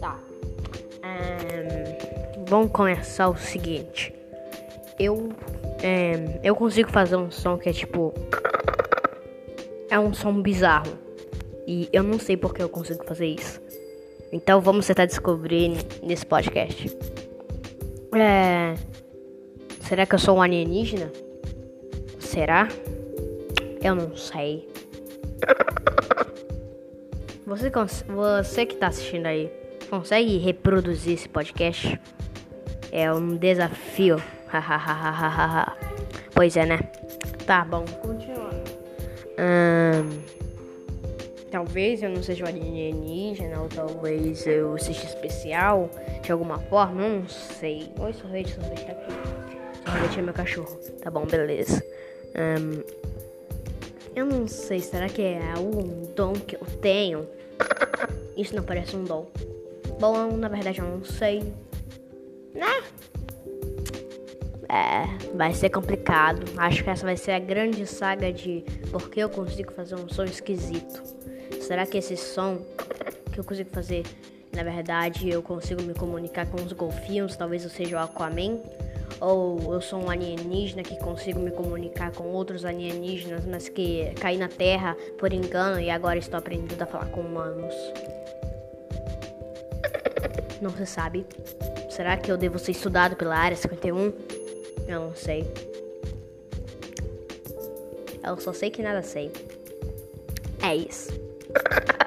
Tá. Um, vamos começar o seguinte. Eu, é, eu consigo fazer um som que é tipo. É um som bizarro. E eu não sei porque eu consigo fazer isso. Então vamos tentar descobrir nesse podcast. É. Será que eu sou um alienígena? Será? Eu não sei. Você, você que está assistindo aí, consegue reproduzir esse podcast? É um desafio. pois é, né? Tá bom, continuando. Hum, talvez eu não seja um alienígena, ou talvez eu seja especial de alguma forma, não sei. Oi, sorvete, sorvete tá aqui. Sorvete é meu cachorro. Tá bom, beleza. Eu não sei, será que é algum dom que eu tenho? Isso não parece um dom. Bom, na verdade eu não sei. Né? É, vai ser complicado. Acho que essa vai ser a grande saga de porque eu consigo fazer um som esquisito. Será que esse som que eu consigo fazer, na verdade, eu consigo me comunicar com os golfinhos? Talvez eu seja o Aquaman? Ou eu sou um alienígena que consigo me comunicar com outros alienígenas, mas que caí na Terra por engano e agora estou aprendendo a falar com humanos. Não se sabe. Será que eu devo ser estudado pela Área 51? Eu não sei. Eu só sei que nada sei. É isso.